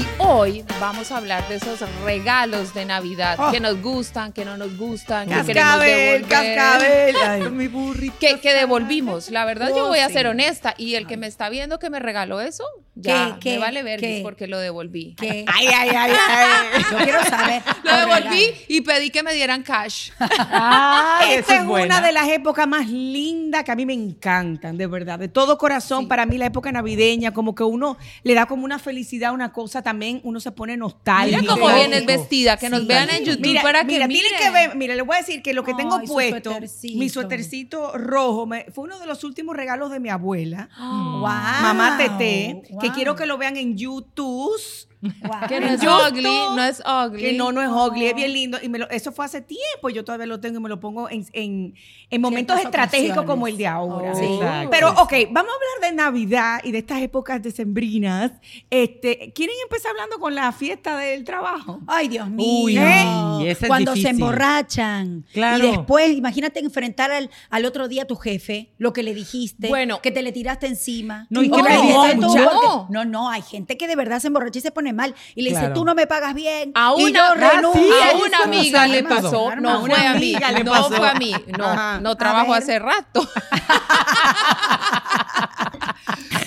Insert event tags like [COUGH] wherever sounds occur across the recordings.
Y hoy vamos a hablar de esos regalos de Navidad Oh. que nos gustan, que no nos gustan, que queremos Cascabel, devolver. cascabel. [LAUGHS] Ay, mi burrito. Que, que devolvimos. La verdad, yo Oh, voy a sí. ser honesta. Y el que me está viendo que me regaló eso, ya ¿Qué, qué, me vale ver porque lo devolví. ¿Qué? [LAUGHS] Ay, ay, ay, ay. Yo quiero saber. [LAUGHS] Lo devolví y pedí que me dieran cash. Esta Ay, eso es, una de las épocas más lindas que a mí me encantan, de verdad. De todo corazón, Sí. para mí la época navideña, como que uno le da como una felicidad, una cosa también, uno se pone nostálgico. Mira cómo vienes vestida, que nos Sí. vean en YouTube Mira, para que mira, miren. tienen que ver, mira, les voy a decir que lo que tengo Ay, puesto, suétercito. mi suétercito rojo, me- fue uno de los últimos regalos de mi abuela, [GASPS] Wow. mamá Tete, que. Quiero que lo vean en YouTube. Wow. Que no es ugly, no es ugly. Que no, no es ugly, es bien lindo. Y me lo- eso fue hace tiempo, yo todavía lo tengo y me lo pongo en, en- en momentos estratégicos ocasiones. como el de ahora. Oh. Sí. Pero, ok, vamos a hablar de Navidad y de estas épocas decembrinas. Este, ¿Quieren empezar hablando con la fiesta del trabajo? Ay, Dios mío. Uy, ¿Eh? Cuando se emborrachan. Claro. Y después, imagínate enfrentar al, al otro día a tu jefe, lo que le dijiste, Bueno. que te le tiraste encima. No, y O que la me fiesta de tu- mucha- porque- No, no, hay gente que de verdad se emborracha y se pone mal. Y le dice, tú no me pagas bien. A y una, yo renuncio. sí, a una amiga le arma, pasó, no A fue una a mí, no fue a mí, no, Ajá. no trabajo hace rato. [LAUGHS]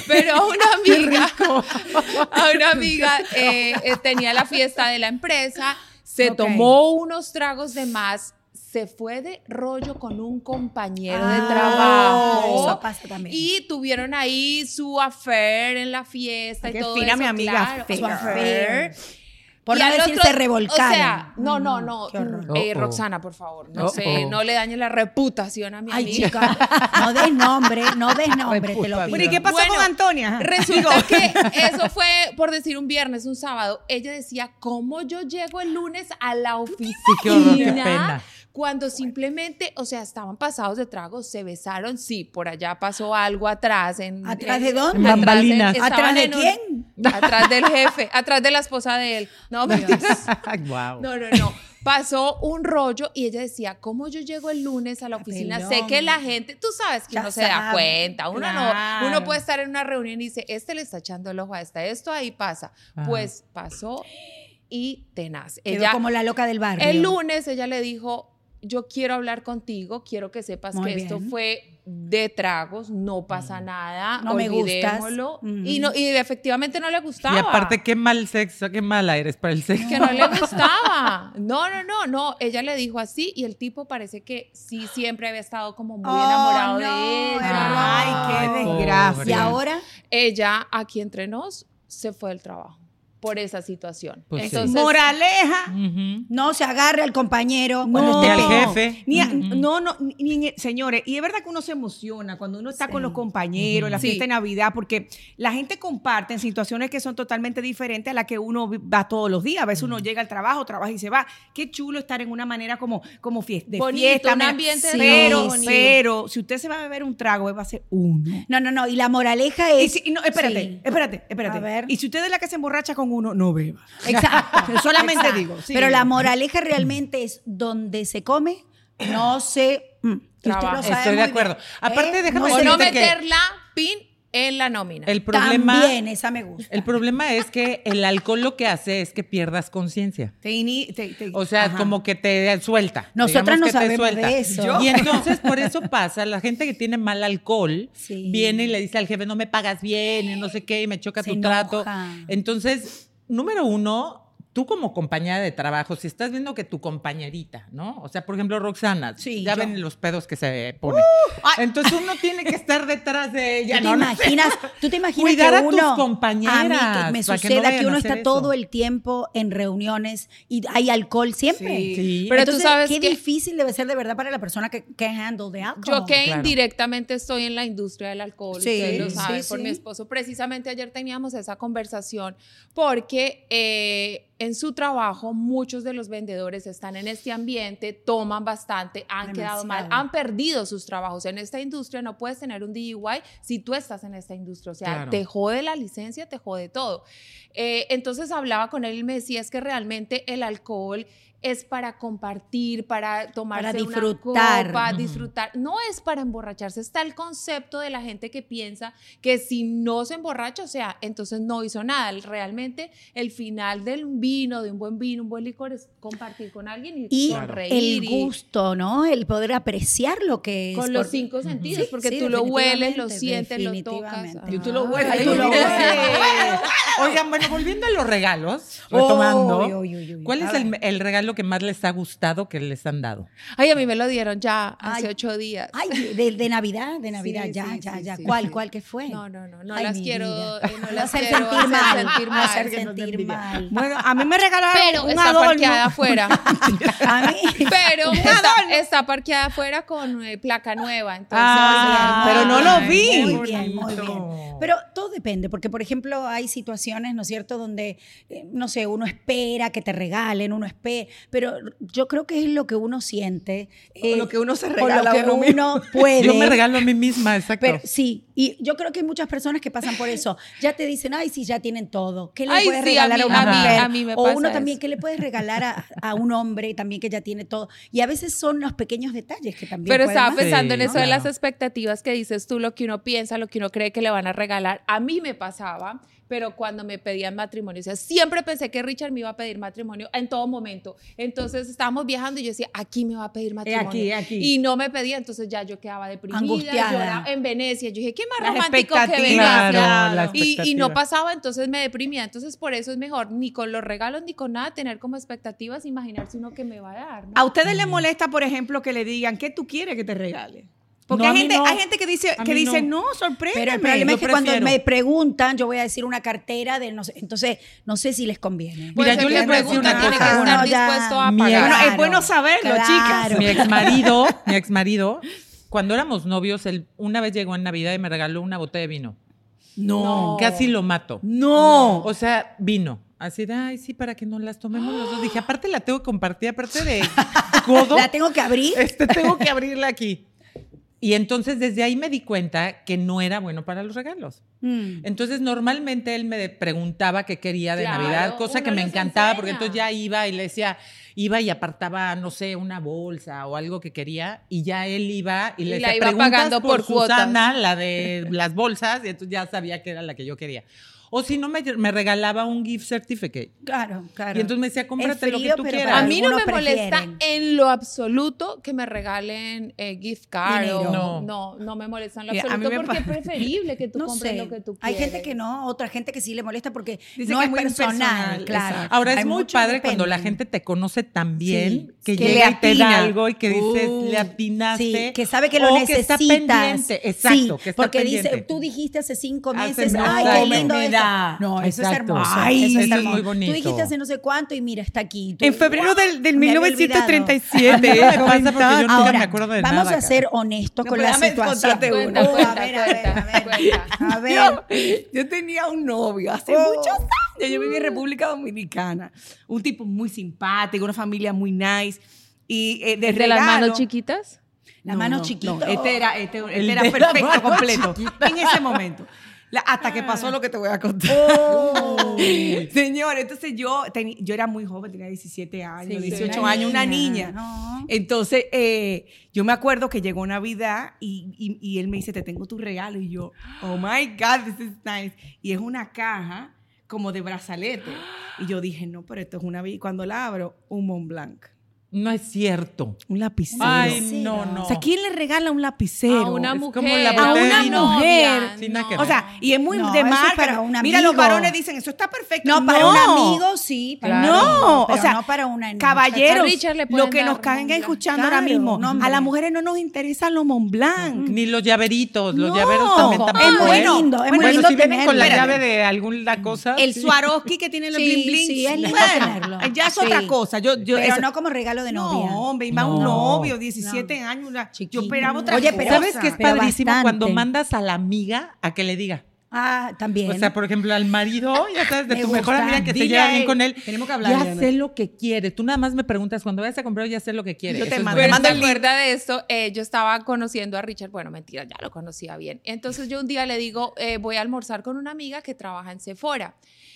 Pero a una amiga, a una amiga eh, eh, tenía la fiesta de la empresa, se tomó unos tragos de más, se fue de rollo con un compañero de Ah, trabajo. Eso pasa también. Y tuvieron ahí su affair en la fiesta y todo fina eso, mi amiga, claro, su affair. Por no decir se revolcaron. O sea, no, no, no. mm, eh, Oh, oh. Roxana, por favor, no Oh, sé, oh. no le dañe la reputación a mi Ay, amiga. chica, no des nombre, no des [LAUGHS] nombre, te lo pido. Bueno, ¿y qué pasó Bueno, con Antonia? [LAUGHS] Resulta que eso fue, por decir, un viernes, un sábado. Ella decía, ¿cómo yo llego el lunes a la oficina? qué horror, qué pena. Cuando simplemente, o sea, estaban pasados de tragos, se besaron, sí, por allá pasó algo atrás. En, ¿Atrás de dónde? atrás ¿Atrás de en un- quién? Atrás del jefe, atrás de la esposa de él. No, [LAUGHS] mentiras. wow. No, no, no. Pasó un rollo y ella decía, ¿cómo yo llego el lunes a la oficina? Sé que la gente, tú sabes que Ya uno se da cuenta, uno claro. no, uno puede estar en una reunión y dice, este le está echando el ojo a esta, esto ahí pasa. Ajá. Pues pasó y tenaz. Quedó Ella, como la loca del barrio. el lunes ella le dijo, yo quiero hablar contigo, quiero que sepas Muy que esto fue de tragos, no pasa nada, No me gustas. y, no, y efectivamente no le gustaba. Y aparte, qué mal sexo, qué mal eres para el sexo. que no le [LAUGHS] gustaba. No, no, no, no. Ella le dijo así y el tipo parece que sí siempre había estado como muy Oh, enamorado no, de ella. Ay, qué desgracia. pobre. Y ahora, Ella, aquí entre nos, se fue del trabajo por esa situación. Pues sí. Entonces, Moraleja. No se agarre al compañero cuando No. Ni esté al jefe. Ni a- Ujú. No, no, ni- ni señores, y es verdad que uno se emociona cuando uno está Sí. con los compañeros, en la Sí. fiesta de Navidad, porque la gente comparte en situaciones que son totalmente diferentes a las que uno va todos los días. A veces uno llega al trabajo, trabaja y se va. Qué chulo estar en una manera como, como fiesta, de Bonito, fiesta. un ambiente Sí, pero, bonito. pero, si usted se va a beber un trago, va a ser uno. No, no, no. Y la moraleja Y es. si- y no, espérate, Sí. espérate, espérate. A ver. Y si usted es la que se emborracha con uno, no beba. Exacto. [LAUGHS] Solamente Exacto. digo. sí. Pero la moraleja realmente es donde se come, no se. mm, usted lo sabe Estoy de acuerdo. bien. Aparte, ¿Eh? déjame No o no que- meter la pin en la nómina. El problema, También, esa me gusta. el problema es que el alcohol lo que hace es que pierdas conciencia. Te ini- te- te- O sea, ajá. como que te suelta. Nosotras no que te sabemos suelta. de eso. Y entonces, por eso [LAUGHS] pasa, la gente que tiene mal alcohol Sí. viene y le dice al jefe, no me pagas bien, y no sé qué, y me choca Se tu trato. enoja. Entonces, número uno, tú como compañera de trabajo, si estás viendo que tu compañerita, ¿no? O sea, por ejemplo, Roxana, Sí, ya yo. ven los pedos que se pone. Entonces uno tiene que estar detrás de ella. ¿Tú te ¿no? No sé. imaginas, tú te imaginas Cuidar que a tus compañeras, a mí que me para que no suceda que uno está eso. todo el tiempo en reuniones y hay alcohol siempre. Sí. Sí. Pero tú sabes qué que- difícil debe ser de verdad para la persona que que handle de alcohol. Yo que Claro. indirectamente estoy en la industria del alcohol, Sí, ustedes lo saben, sí. por mi esposo. Precisamente ayer teníamos esa conversación porque eh, en su trabajo muchos de los vendedores están en este ambiente, toman bastante, han quedado mal, han perdido sus trabajos. En esta industria no puedes tener un DUI si tú estás en esta industria. O sea, Claro. te jode la licencia, te jode todo. Eh, entonces hablaba con él y me decía es que realmente el alcohol es para compartir, para tomarse Para una disfrutar. copa, Ujú. disfrutar. No es para emborracharse. Está el concepto de la gente que piensa que si no se emborracha, o sea, entonces no hizo nada. Realmente el final del vino, de un buen vino, un buen licor, es compartir con alguien y, Y sonreír. el gusto, ¿no? El poder apreciar lo que es. con los cinco sentidos, Sí, porque sí, tú lo hueles, lo sientes, lo tocas. Y tú lo hueles. Ay, tú lo hueles. Oigan, bueno, volviendo a los regalos, retomando, Uy, uy, uy, uy. ¿cuál es el, el regalo que más les ha gustado que les han dado? Ay, a mí me lo dieron ya hace Ay. ocho días. Ay, de, de Navidad, de Navidad, Sí, ya, sí, ya, sí, ya. sí, ¿Cuál, sí. cuál que fue? No, no, no, no Ay, las quiero, eh, no las hacer quiero sentir hacer mal, sentir mal. hacer sentir mal. Bueno, a mí me regalaron Pero un está adorno. parqueada afuera. [LAUGHS] A mí. Pero está, está parqueada afuera con eh, placa nueva. Entonces, Ah, eh, pero no lo vi. Muy bien, muy bonito. bien. Pero todo depende, porque por ejemplo hay situaciones, ¿no es cierto?, donde, eh, no sé, uno espera que te regalen, uno espera, pero yo creo que es lo que uno siente. eh, O lo que uno se o regala lo a que uno puede. [LAUGHS] Yo me regalo a mí misma, exacto. Pero sí, y yo creo que hay muchas personas que pasan por eso. Ya te dicen, ay, sí, ya tienen todo. ¿Qué le Ay, puedes sí, regalar a, mí- una a mí- mujer? a mí me o pasa uno también. ¿qué le puedes regalar a, a un hombre también que ya tiene todo? Y a veces son los pequeños detalles que también Pero estaba pensando en eso de las expectativas que dices tú, lo que uno piensa, lo que uno cree que le van a regalar. A mí me pasaba, pero cuando me pedían matrimonio, o sea, siempre pensé que Richard me iba a pedir matrimonio en todo momento. Entonces estábamos viajando y yo decía, aquí me va a pedir matrimonio. aquí, aquí. Y no me pedía, entonces ya yo quedaba deprimida. Angustiada. lloraba en Venecia. Yo dije, qué más Las romántico que Venecia. Claro, la Y, y no pasaba, entonces me deprimía. Entonces, por eso es mejor ni con los regalos ni con nada tener como expectativas, imaginarse uno que me va a dar. ¿no? ¿A ustedes les molesta, por ejemplo, que le digan qué tú quieres que te regale? Porque No, hay, gente, no. hay gente que dice, que dice no. no, sorprende. Pero el problema yo es que cuando me preguntan, yo voy a decir una cartera de no sé, entonces no sé si les conviene. Mira, yo les pregunta una tiene que cosa. estar Uno dispuesto a pagar. Bueno, es bueno saberlo, claro. chicas. Mi ex marido, [LAUGHS] mi ex marido, cuando éramos novios, él una vez llegó en Navidad y me regaló una botella de vino. No. Casi lo mato. No. O sea, vino. Así de, ay, sí, para que nos las tomemos los dos. Dije, aparte la tengo que compartir, aparte de [LAUGHS] codo. La tengo que abrir. este, tengo que abrirla aquí. Y entonces desde ahí me di cuenta que no era bueno para los regalos. Mm. Entonces normalmente él me preguntaba qué quería de Claro, Navidad, cosa que me encantaba porque entonces ya iba y le decía, iba y apartaba, no sé, una bolsa o algo que quería y ya él iba y Y le la decía, iba "Preguntas pagando por cuotas". Susana, la de las bolsas, y entonces ya sabía que era la que yo quería. O si no, me, me regalaba un gift certificate. Claro, claro. Y entonces me decía, cómprate Es lo que frío, tú quieras. A mí no me molesta en lo absoluto que me regalen eh, gift card o No. no, no me molesta en lo Mira, a mí absoluto porque es preferible que tú no compres sé. lo que tú quieres. Hay gente que no, otra gente que sí le molesta porque Dice no que es muy personal, personal, claro. exacto. Ahora es Hay muy padre cuando la gente te conoce tan bien Sí, que, que llega le y te da algo y que dices, Uh, le atinaste. Sí, que sabe que lo o necesitas. Que está pendiente, exacto, Sí, que está porque pendiente. dice, tú dijiste hace cinco meses, ay, qué lindo esto. No, eso es Exacto. hermoso. Ay, eso es, eso es hermoso. muy bonito. Tú dijiste hace no sé cuánto y mira, está aquí. Tú- En febrero del, del olvidado. 1937. A mí no me pasa porque yo comentaron. nunca Ahora, me acuerdo de vamos nada, a ser honestos No, con la situación. contarte Cuenta. Oh, cuenta, a ver, a ver, a ver. cuenta. A ver. Yo, yo tenía un novio hace Oh. muchos años. Yo vivía en República Dominicana. Un tipo muy simpático, una familia muy nice. Y eh, de, ¿De las manos chiquitas? La mano chiquita. No, este era, este, este era perfecto, completo. En ese momento. La- hasta que pasó lo que te voy a contar. Oh. [LAUGHS] Señor, entonces yo, yo era muy joven, tenía 17 años, Sí, 18 una años, una niña, no. Entonces, eh, yo me acuerdo que llegó Navidad y, y- y él me dice, te tengo tu regalo. Y yo, oh my God, this is nice. Y es una caja como de brazalete. Y yo dije, no, pero esto es una... vi-". Cuando la abro, un Mont Blanc. No es cierto. Un lapicero. Ay, no, no. O sea, ¿quién le regala un lapicero? A una es mujer. como la A una mujer. Sí, nada que O sea, y es muy No, de marca. para un Mira, los amigo. varones dicen, eso está perfecto. No, para un amigo sí. Para No, un amigo, pero o sea, no para una Caballeros, lo que nos caen escuchando ahora Claro, mismo, a las mujeres no nos interesan los Mont Blanc. Ni los llaveritos, los No. llaveros también Es tampoco. Es muy bueno. lindo, es Bueno, muy lindo si vienen con la llave de alguna cosa. El. Swarovski que tiene los bling bling. sí, es lindo tenerlo. Ya es otra cosa. Pero eso- no como regalo de novia. No, hombre, más un No. novio, 17 años. una- yo esperaba otra Oye, cosa. pero- ¿Sabes qué es padrísimo bastante. cuando mandas a la amiga a que le diga? Ah, también. O sea, por ejemplo, al marido, ya sabes, de Me tu mejor gusta. amiga que se Dile lleva a bien con él. Tenemos que hablar, Ya Diana. sé lo que quiere. Tú nada más me preguntas, cuando vayas a comprar, ya sé lo que quiere. Yo te mando. Te el link. acuerdas de esto, Eh, yo estaba conociendo a Richard, bueno, mentira, ya lo conocía bien. Entonces yo un día le digo, eh, voy a almorzar con una amiga que trabaja en Sephora.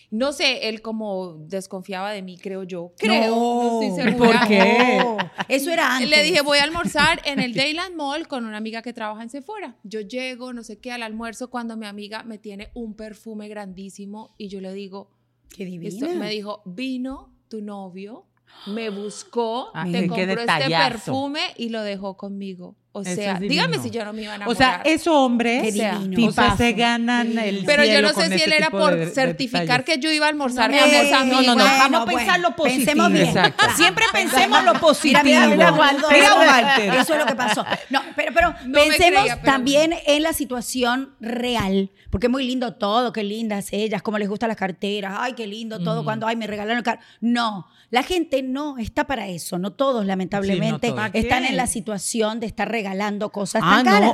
No sé, él como desconfiaba de mí, creo yo. Creo, no, estoy segura. ¿Por qué? No, Eso era antes. Le dije, voy a almorzar en el Dayland Mall con una amiga que trabaja en Sephora. Yo llego, no sé qué, al almuerzo cuando mi amiga me tiene un perfume grandísimo y yo le digo, Qué divina. esto- me dijo, vino tu novio, me buscó, Ay, te compró este perfume y lo dejó conmigo. O Eso sea, es dígame si yo no me iba a O enamorar. sea, esos hombres O sea, o se ganan el Pero yo cielo no con sé si él era por de- de certificar detalles. que yo iba a almorzar No, eh, no. No, no, no, Bueno, vamos a bueno. pensar lo positivo. Pensemos bien. Exacto. Siempre pensemos lo positivo. Mira, mira, Waldo, Mira, eso- Walter. Eso es lo que pasó. No, pero, pero No pensemos creía, pero también en la situación real, porque es muy lindo todo, qué lindas ellas, cómo les gustan las carteras, ay, qué lindo todo, cuando, ay, me regalaron el carro. No, la gente no está para eso, no todos lamentablemente Sí, no todos. están ¿Para en la situación de estar regalando cosas Ah, tan no, caras.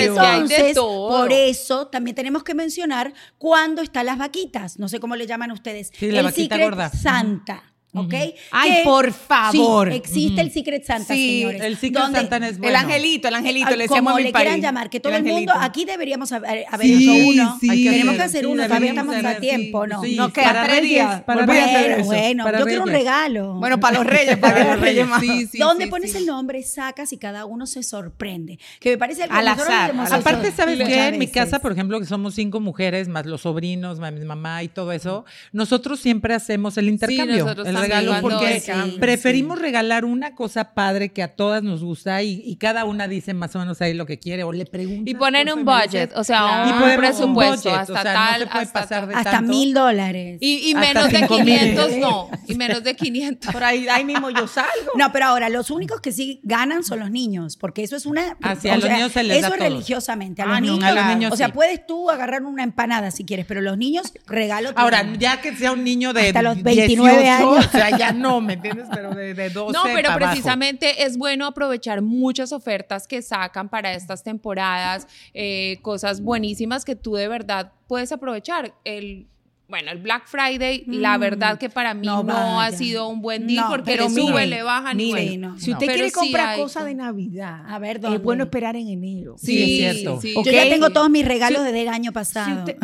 es que hay de Entonces, todo. por eso también tenemos que mencionar cuándo están las vaquitas, no sé cómo le llaman ustedes, Sí, la el vaquita Secret gorda. Santa. ¿Ok? Ay, Que- por favor. Sí, existe el Secret Santa, Sí, señores. el Secret donde- Santa es El bueno. angelito, el angelito, Ah, le decíamos como le quieran llamar, que todo el, mundo, aquí deberíamos haber, haber Sí, hecho uno. sí. Hay que- tenemos que hacer sí, uno, todavía estamos a tiempo, sí, ¿no? sí, No, que para tres Reyes, días. para a Reyes. Bueno, bueno, para yo quiero un Reyes. regalo. Bueno, para los reyes, para [LAUGHS] los reyes reyes, más. Sí, sí, ¿Dónde sí, pones sí. el nombre, sacas y cada uno se sorprende? Que me parece algo Al que nosotros azar, Aparte, ¿sabes qué? En mi casa, por ejemplo, que somos cinco mujeres, más los sobrinos, más mi mamá y todo eso, nosotros siempre hacemos el intercambio, nosotros el también regalo, porque sí, preferimos regalar una cosa padre que a todas nos gusta y, y cada una dice más o menos ahí lo que quiere o le pregunta. Y poner un budget, o sea, Claro. un Y ponemos un presupuesto budget, hasta o sea, tal, no se puede hasta pasar de Hasta tanto. mil dólares. Y, y Hasta menos de cinco mil. 500 no, [LAUGHS] y menos de 500. Por ahí, ahí mismo yo salgo. No, pero ahora los únicos que sí ganan son los niños, porque eso es una. Ah, los niños se les Eso da es religiosamente. A Ah, los, no, niños, a los niños O sea, sí. puedes tú agarrar una empanada si quieres, pero los niños regalo. Ahora, ya que sea un niño de Hasta los 29 18, años. O sea, ya no, ¿me entiendes? Pero de, de 12 No, pero abajo. precisamente es bueno aprovechar muchas ofertas que sacan para estas temporadas, eh, cosas buenísimas que tú de verdad puedes aprovechar. El, bueno, el Black Friday, la Mm, verdad que para mí no no, ha sido un buen No, porque pero sube, miren, le bajan y miren, bueno. no. Si usted quiere comprar cosas de Navidad, A ver, es ¿dónde? bueno esperar en enero. Sí, es cierto. sí. Yo ya tengo todos mis regalos desde el año pasado. [LAUGHS] usted-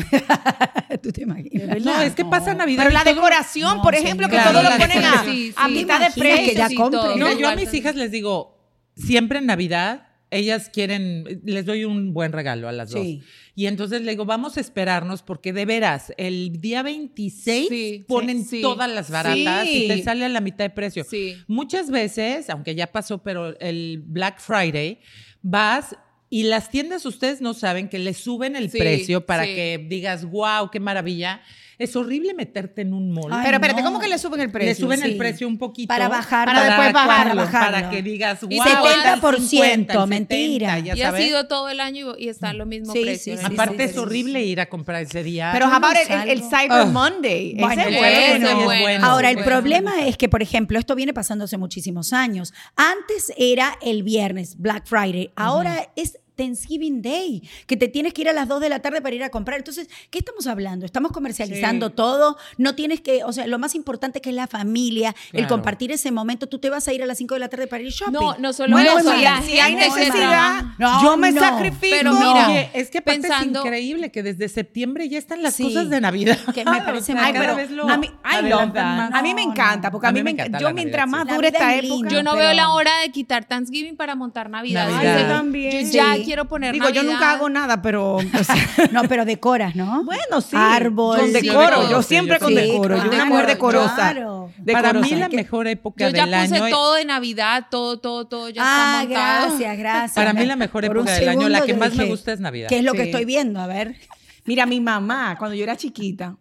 ¿Tú te imaginas? No, es que pasa Navidad. Pero la decoración, No, por ejemplo, que Claro, todo lo ponen a, decoración. Sí, a sí. mitad de que precio. ya sí, compre. todo. Mira, No, yo a mis hijas les digo, siempre en Navidad, ellas quieren, les doy un buen regalo a las Sí. Y entonces le digo, vamos a esperarnos porque de veras, el día 26 Sí, ponen sí, sí. todas las baratas y te sale a la mitad de precio. Muchas veces, aunque ya pasó, pero el Black Friday, vas y las tiendas ustedes no saben que le suben el precio para que digas, wow, qué maravilla. Es horrible meterte en un mall. Ay, Pero espérate, no. ¿cómo que le suben el precio? Le suben sí. el precio un poquito. Para bajarlo. Para después bajarlo, Para que digas, wow, Y está el 70%, 50, el mentira. 70, ya Y ha sido todo el año y, está en lo mismo Sí, precio. sí, sí, Aparte sí, es sí, horrible ir a comprar ese día. Pero no el, el. Cyber. Monday. Bueno, ese bueno. es bueno. bueno. Ahora, el bueno. problema es que, por ejemplo, esto viene pasando hace muchísimos años. Antes era el viernes, Black Friday. Ahora es Thanksgiving Day, que te tienes que ir a las 2 de la tarde para ir a comprar. Entonces, ¿qué estamos hablando? Estamos comercializando Sí. todo. No tienes que, o sea, lo más importante que es la familia, el compartir ese momento. Tú te vas a ir a las 5 de la tarde para ir shopping. No, no solo Bueno, eso, si, hay necesidad. No, yo me no. sacrifico. Pero mira, Oye, es que aparte pensando- es increíble que desde septiembre ya están las Sí. cosas de Navidad. Que me parece [LAUGHS] O sea, muy- cada pero vez lo a mí, I love adelantan that. más. A mí me encanta, porque a mí me encanta Yo mientras Navidad, más dure esta época. Yo no pero- veo la hora de quitar Thanksgiving para montar Navidad. Navidad. Ay, Yo también. Yo ya Sí. Quiero poner Digo, yo nunca hago nada, pero. o sea, [LAUGHS] No, pero decoras, ¿no? bueno, sí. Árbol. Con Sí, decoro. yo siempre con sí. decoro. Sí, Yo una mujer decorosa. claro. Para mí la que- mejor época Yo ya del puse año. todo de Navidad, todo, todo, todo ya Ah, está montado. gracias, gracias. Para mí la mejor época del año, la que más me gusta es Navidad. ¿Qué es lo que estoy viendo? A ver. Mira, mi mamá, cuando yo era chiquita,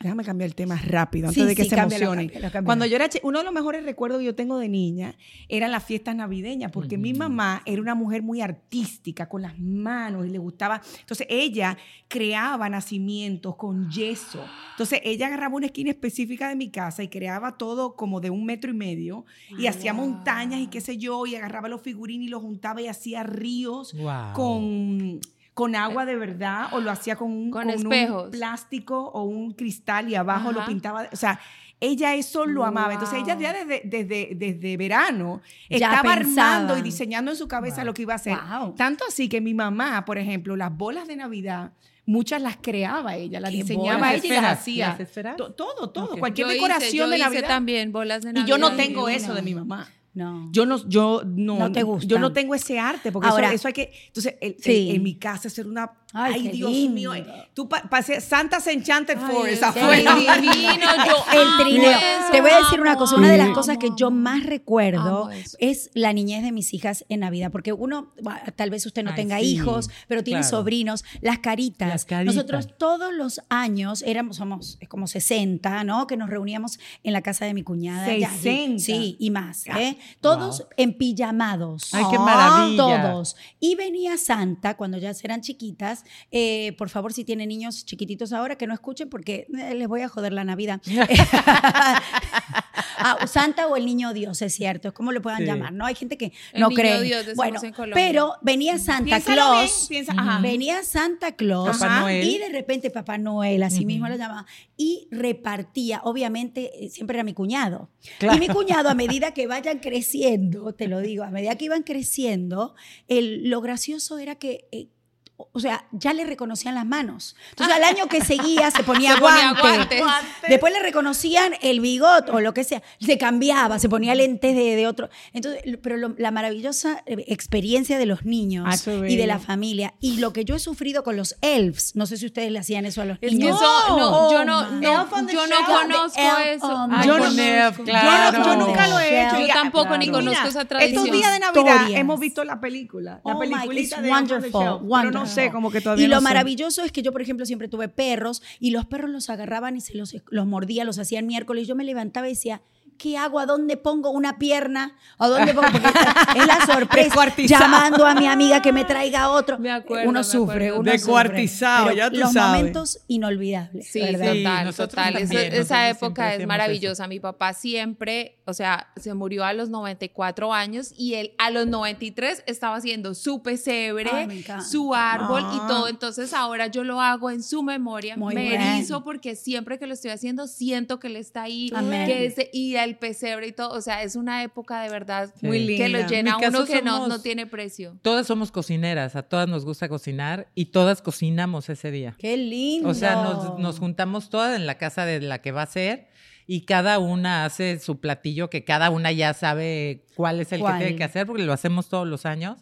déjame cambiar el tema rápido, antes Sí, de que sí, se cámbialo, emocione. cámbialo, cámbialo. Cuando yo era uno de los mejores recuerdos que yo tengo de niña eran las fiestas navideñas, porque mi mamá era una mujer muy artística, con las manos, y le gustaba. Entonces, ella creaba nacimientos con yeso. Entonces, ella agarraba una esquina específica de mi casa y creaba todo como de un metro y medio, y hacía montañas y qué sé yo, y agarraba los figurines y los juntaba y hacía ríos Wow. con, con agua de verdad o lo hacía con un, Con espejos. plástico o un cristal y abajo lo pintaba. O sea, ella eso lo amaba. Entonces ella ya desde, desde, desde verano Ya estaba armando y diseñando en su cabeza lo que iba a hacer. Wow. Tanto así que mi mamá, por ejemplo, las bolas de Navidad, muchas las creaba ella, las ¿Qué diseñaba bolas? ella y las hacía. Todo, todo. Cualquier Yo hice- decoración yo de hice Navidad. también bolas de Navidad. Y yo no tengo eso de mi mamá. No. Yo no, yo no, No te gusta. Yo no tengo ese arte, porque Ahora- eso, eso hay que. Entonces, el- el- Sí. en mi casa hacer una. Ay, Dios lindo. mío. Tú pa- pasé Santa's Enchanted Ay, Forest es afuera. divino, yo [LAUGHS] El trineo. eso, Te voy a decir una cosa, una de las amo, cosas que yo más recuerdo es la niñez de mis hijas en Navidad, porque uno, bueno, tal vez usted no Ay, tenga sí, hijos, pero tiene claro. sobrinos, las caritas. Las caritas. Nosotros todos los años éramos, somos como 60, ¿no? Que nos reuníamos en la casa de mi cuñada. Ya, sí, 60. Sí, y más, ¿eh? Todos en pijamados. Ay, qué maravilla. Todos. Y venía Santa cuando ya eran chiquitas. eh, por favor, si tienen niños chiquititos ahora, que no escuchen porque eh, les voy a joder la Navidad. [LAUGHS] [LAUGHS] Ah, Santa o el niño Dios, es cierto. Es como le puedan Sí. llamar, ¿no? Hay gente que El no niño cree. Dios, bueno, en Colombia. pero venía Santa Piénsalo Claus. bien, piensa- ajá. Venía Santa Claus Papá y de repente Papá Noel, así mismo Ujú. lo llamaba, y repartía, obviamente, eh, siempre era mi cuñado. Claro. Y mi cuñado, a medida que vayan creciendo, te lo digo, a medida que iban creciendo, el, lo gracioso era que... eh, o sea, ya le reconocían las manos. Entonces, al año que seguía se ponía, [LAUGHS] Se ponía guante. guantes. Después le reconocían el bigot o lo que sea. Se cambiaba, se ponía lentes de, de otro. Entonces, pero lo- la maravillosa eh, experiencia de los niños Ah, y de la familia. Y lo que yo he sufrido con los elves. No sé si ustedes le hacían eso a los Es que niños. eso, no, yo Oh, no, my. no, Elf on the yo no conozco Elf eso. on Ay, the Yo no- Elf, Yo no- claro. Yo, nunca lo he hecho. Yo tampoco ni Mira, conozco esa tradición. Estos días de Navidad Historias. hemos visto la película. La Oh it's de Elf on the wonderful, no wonderful. Sé, como que todavía Y lo no sé. maravilloso es que yo, por ejemplo, siempre tuve perros y los perros los agarraban y se los, los mordía, los hacían miércoles. Yo me levantaba y decía, ¿qué hago? ¿A dónde pongo una pierna? ¿A dónde pongo? Porque es la [LAUGHS] sorpresa. Llamando a mi amiga que me traiga otro. Me acuerdo, Uno me sufre, acuerdo. uno Descuartizado, sufre. ya Pero tú Los sabes. momentos inolvidables. Sí, ¿verdad? Sí, total, esa época es maravillosa. Mi papá siempre, o sea, se murió a los 94 años y él a los 93 estaba haciendo su pesebre, Ay, su árbol y Ah. todo. Entonces ahora yo lo hago en su memoria. Muy me bien. erizo porque siempre que lo estoy haciendo siento que él está ahí, Amén. que ese, y el pesebre y todo. O sea, es una época de verdad Sí. Muy que lo linda. llena a uno que no, no tiene precio. Todas somos cocineras, a todas nos gusta cocinar y todas cocinamos ese día. Qué lindo. O sea, nos, nos juntamos todas en la casa de la que va a ser y cada una hace su platillo que cada una ya sabe cuál es el ¿Cuál? que tiene que hacer porque lo hacemos todos los años.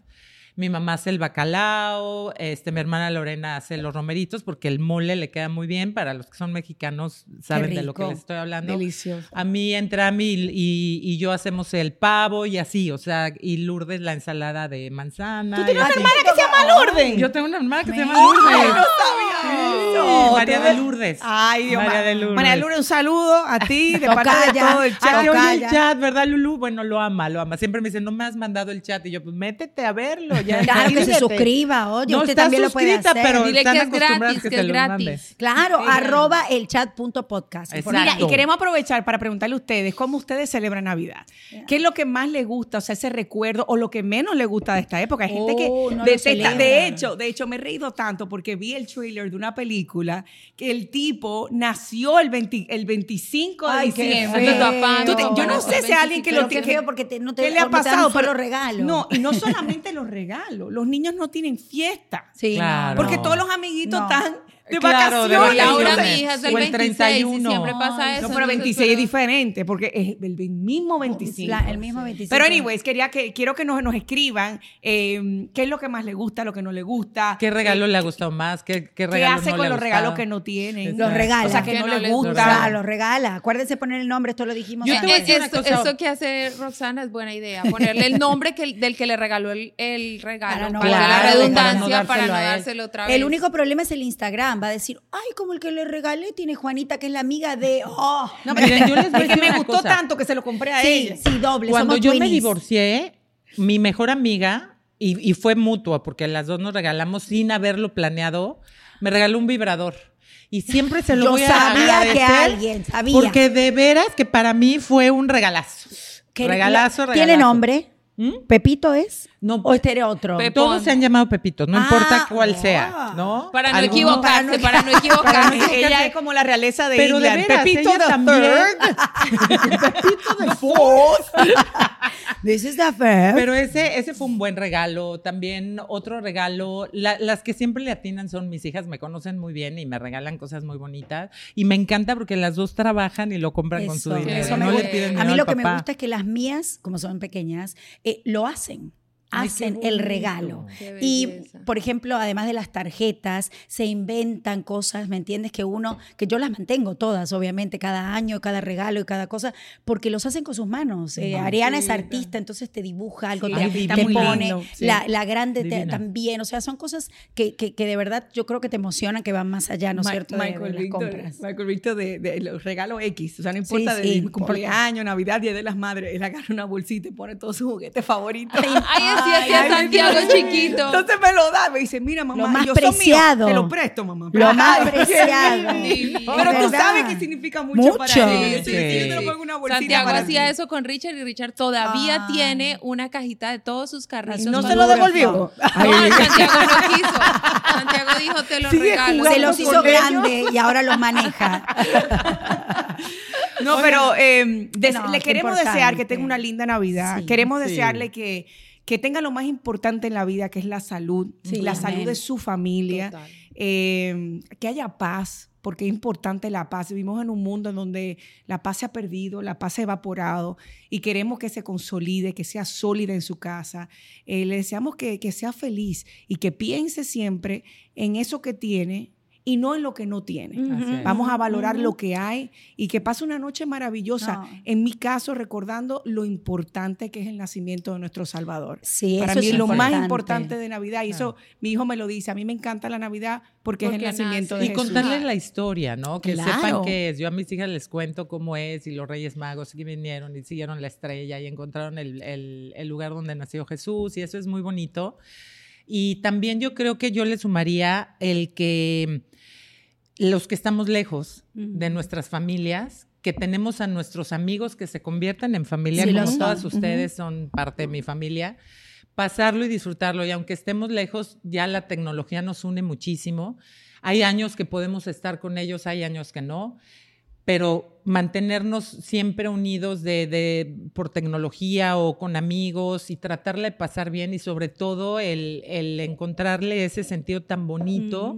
Mi mamá hace el bacalao, este, mi hermana Lorena hace los romeritos porque el mole le queda muy bien. Para los que son mexicanos saben de lo que les estoy hablando. Delicioso. A mí, entre a mí y, y yo hacemos el pavo y así, o sea, y Lourdes la ensalada de manzana. ¿Tú tienes y una hermana que se llama Lourdes? Yo tengo una hermana que se llama. Lourdes. no sabía Sí, eso. María de Lourdes. Ay, Dios María de Lourdes. María Lourdes, un saludo a [LAUGHS] ti de parte de todo el chat. oye el chat, ¿verdad, Lulu? Bueno, lo ama, lo ama. Siempre me dice, no me has mandado el chat. Y yo, pues métete a verlo. Ya, Claro que se suscriba, oye, No usted está también lo puede suscrita, hacer. pero Dile que es gratis, que es gratis. Claro, Sí. arroba el chat.podcast. Exacto. Mira, y queremos aprovechar para preguntarle a ustedes cómo ustedes celebran Navidad. ¿Qué es lo que más les gusta, o sea, ese recuerdo, o lo que menos les gusta de esta época? Hay gente Oh, que no lo detesta. De hecho, de hecho, me he reído tanto porque vi el trailer de una película que el tipo nació el, 20 el 25 de Ay, diciembre. te- no, yo no no, sé si hay alguien que lo tiene. porque te- no te- ¿Qué le ha no pasado? Pero- regalo. No, y no solamente los regalos. Los niños no tienen fiesta. Sí, Claro. Porque todos los amiguitos No. están de Claro, de vacaciones. Laura, vacaciones. mi hija, es del O el 26 y 31. siempre pasa eso. No, pero entonces, 26 es pero- diferente porque es el mismo 25. La- el mismo 25. Pero anyways, quería que, quiero que nos, nos escriban eh, qué es lo que más le gusta, lo que no le gusta. ¿Qué regalo le ha gustado más? ¿Qué, qué ¿Qué regalo hace no con le los regalos que no tienen? Los regala. O sea, que, Que no, no les les gusta. gusta. Claro, los regala. Acuérdense poner el nombre, esto lo dijimos Yo Eh, te voy a eh, decir cosa. esto que hace Roxana es buena idea. Ponerle el nombre que, del que le regaló el, el regalo. Para no- Valga la redundancia para para no dárselo otra vez. El único problema es el Instagram. Va a decir, ay, como el que le regalé tiene Juanita, que es la amiga de. Oh, No, Miren, yo les voy a que me gustó cosa. tanto que se lo compré a sí, ella. sí, doble. Cuando somos yo me divorcié, mi mejor amiga, y, y fue mutuo, porque las dos nos regalamos sin haberlo planeado, me regaló un vibrador. Y siempre se lo Yo voy a sabía que alguien sabía. Porque de veras que para mí fue un regalazo. Regalazo, regalazo. ¿Tiene nombre? ¿Mm? ¿Pepito es? No, ¿O este era otro? Todos se han llamado Pepitos, no Ah, importa cuál ah. sea, ¿no? Para no Algunos- equivocarse, para no equivocarse. Ella es como la realeza de Pero de veras, Pepito ella the también. third. [LAUGHS] Pepito the fourth. This is the first. Pero ese, ese fue un buen regalo. También otro regalo. la- las que siempre le atinan son mis hijas, me conocen muy bien y me regalan cosas muy bonitas. Y me encanta porque las dos trabajan y lo compran con su dinero. eso me no le piden A mí lo que me gusta es que las mías, como son pequeñas, eh, lo hacen. Ay, Hacen el regalo. Y, por ejemplo, además de las tarjetas, se inventan cosas, ¿me entiendes? Que uno, que yo las mantengo todas, obviamente, cada año, cada regalo y cada cosa, porque los hacen con sus manos. Eh, Ariana es artista, entonces te dibuja algo, Sí, te, te pone. sí. La, la grande te- también. O sea, son cosas que, que, que de verdad yo creo que te emocionan, que van más allá, ¿no es cierto? De- de Michael las Victor, compras. Michael Victor de, de los regalos X. O sea, no importa Sí, de cumpleaños, Navidad, Día de las Madres. Él agarra una bolsita y pone todos sus juguetes favoritos. Ay, [LAUGHS] así hacía Ay, Santiago Dios. chiquito. Entonces me lo da, me dice, mira mamá, Lo más yo, "Son míos, preciado. te lo presto mamá. Lo más Ay, preciado. Pero tú sabes que significa mucho, Mucho. para él. Sí, Sí, sí. Yo te lo pongo una bolsita Santiago para hacía eso con Richard y Richard todavía Ay. tiene una cajita de todos sus carritos. No se lo devolvió. No, Santiago no quiso. Santiago dijo, te lo Sigue regalo. Se los hizo ellos. grande y ahora los maneja. No, pero eh, des- No, le queremos desear que tenga una linda Navidad. Sí. queremos Sí. desearle que, que tenga lo más importante en la vida, que es la salud, Sí, la amén. salud de su familia, eh, que haya paz, porque es importante la paz. Vivimos en un mundo en donde la paz se ha perdido, la paz se ha evaporado y queremos que se consolide, que sea sólida en su casa. Eh, le deseamos que, que sea feliz y que piense siempre en eso que tiene y no en lo que no tiene. Así. Vamos a valorar lo que hay y que pase una noche maravillosa. No. En mi caso, recordando lo importante que es el nacimiento de nuestro Salvador. Sí, Para eso mí es lo más importante. importante de Navidad. Y eso mi hijo me lo dice. A mí me encanta la Navidad porque, Porque es el nacimiento nace. de Y Jesús. contarles la historia, ¿no? Que Claro. sepan qué es. Yo a mis hijas les cuento cómo es y los Reyes Magos que vinieron y siguieron la estrella y encontraron el, el- el lugar donde nació Jesús y eso es muy bonito. Y también yo creo que yo le sumaría el que los que estamos lejos de nuestras familias, que tenemos a nuestros amigos que se conviertan en familia, Sí, como todas ustedes son parte de mi familia, pasarlo y disfrutarlo. Y aunque estemos lejos, ya la tecnología nos une muchísimo. Hay años que podemos estar con ellos, hay años que no, pero mantenernos siempre unidos de, de- por tecnología o con amigos y tratarle de pasar bien y sobre todo el, el encontrarle ese sentido tan bonito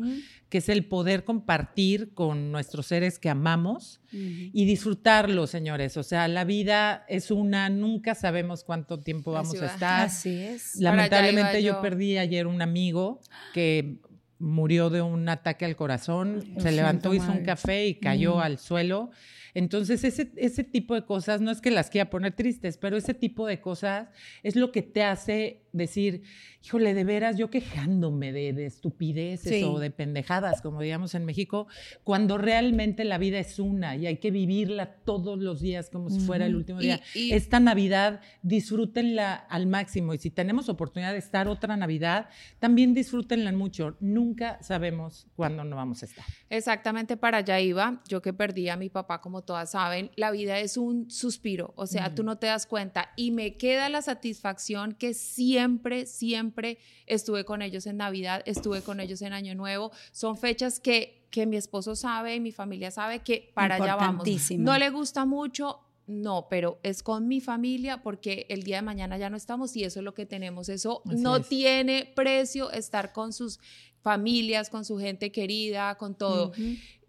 que es el poder compartir con nuestros seres que amamos y disfrutarlo, señores. O sea, la vida es una, nunca sabemos cuánto tiempo vamos a estar. Así es. Lamentablemente yo. perdí ayer un amigo que murió de un ataque al corazón, Lo se levantó, hizo un café y cayó Mm. al suelo. Entonces, ese, ese tipo de cosas, no es que las quiera poner tristes, pero ese tipo de cosas es lo que te hace decir, híjole, de veras, yo quejándome de, de estupideces Sí. o de pendejadas, como digamos en México, cuando realmente la vida es una y hay que vivirla todos los días como si fuera el Ujú. último Y- día. y- Esta Navidad, disfrútenla al máximo y si tenemos oportunidad de estar otra Navidad, también disfrútenla mucho. Nunca sabemos cuándo no vamos a estar. Exactamente para allá iba. Yo que perdí a mi papá, como todas saben, la vida es un suspiro, o sea, tú no te das cuenta. Y me queda la satisfacción que siempre, siempre estuve con ellos en Navidad, estuve con ellos en Año Nuevo. Son fechas que, que mi esposo sabe y mi familia sabe que para allá vamos. No le gusta mucho. No, pero es con mi familia porque el día de mañana ya no estamos y eso es lo que tenemos. Eso Así no es. tiene precio estar con sus familias, con su gente querida, con todo.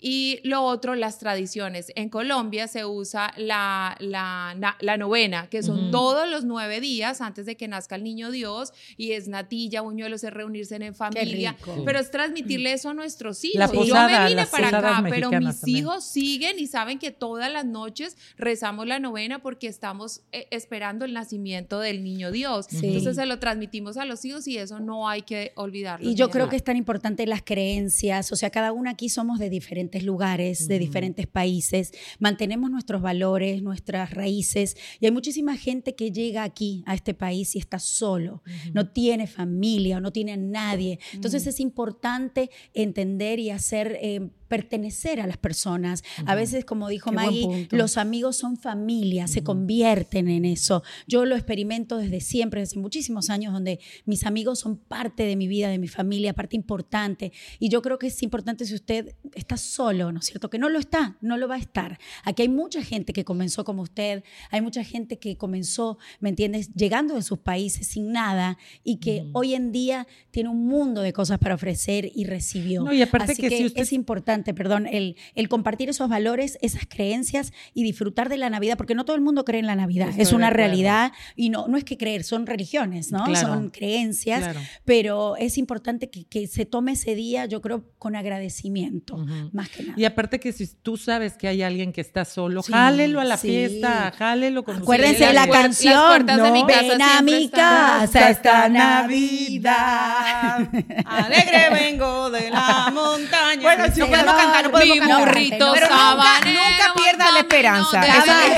Y lo otro, las tradiciones. En Colombia se usa la, la, na- la novena, que son todos los nueve días antes de que nazca el niño Dios, y es natilla, buñuelos, es reunirse en familia. Pero es transmitirle eso a nuestros hijos. La Yo posada, me vine las para acá, pero mis también. hijos siguen y saben que todas las noches rezamos la novena porque estamos eh, esperando el nacimiento del niño Dios. Sí. Entonces se lo transmitimos a los hijos y eso no hay que olvidarlo. Y yo creo nada. que es tan importante las creencias, o sea, cada uno aquí somos de diferentes lugares, de diferentes países, mantenemos nuestros valores, nuestras raíces, y hay muchísima gente que llega aquí, a este país, y está solo, no tiene familia o no tiene a nadie. Entonces es importante entender y hacer... eh, pertenecer a las personas. A veces, como dijo Qué Maggie, los amigos son familia, se convierten en eso. Yo lo experimento desde siempre, desde muchísimos años, donde mis amigos son parte de mi vida, de mi familia, parte importante. Y yo creo que es importante si usted está solo, ¿no es cierto? Que no lo está, no lo va a estar. Aquí hay mucha gente que comenzó como usted, hay mucha gente que comenzó, ¿me entiendes?, llegando de sus países sin nada y que hoy en día tiene un mundo de cosas para ofrecer y recibió. No, y aparte Así que si usted- es importante, perdón, el, el compartir esos valores, esas creencias y disfrutar de la Navidad, porque no todo el mundo cree en la Navidad, Estoy es de una realidad y no, no es que creer, son religiones, ¿no? Claro. Son creencias, Claro. pero es importante que, que se tome ese día, yo creo, con agradecimiento, Ujú. más que nada. Y aparte que si tú sabes que hay alguien que está solo, Sí, jálelo a la sí. fiesta, jálelo con Acuérdense de las la las canción, de ¿no? mi casa Ven a mi casa esta Navidad. [LAUGHS] Alegre vengo de la [LAUGHS] montaña. Bueno, no sí, podemos cantar, no podemos mi cantar. burrito Pero nunca, sabanero, nunca pierda la esperanza.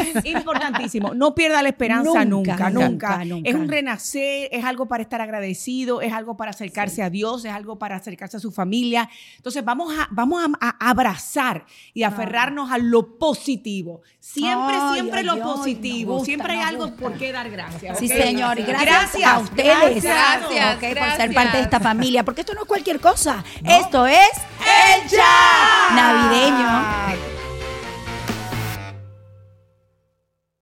Eso es importantísimo. No pierda la esperanza Nunca, nunca, nunca, nunca. nunca. Es un renacer, es algo para estar agradecido, es algo para acercarse a Dios, es algo para acercarse a su familia. Entonces vamos a, vamos a, a abrazar y a aferrarnos a lo positivo. Siempre, Ay, siempre ay, lo positivo. gusta, siempre hay algo gusta. por qué dar gracias. Sí, ¿ok? señor. Gracias, Gracias, a ustedes. gracias, Por ser parte de esta familia. Porque esto no es cualquier cosa. Esto es El Chat Navideño.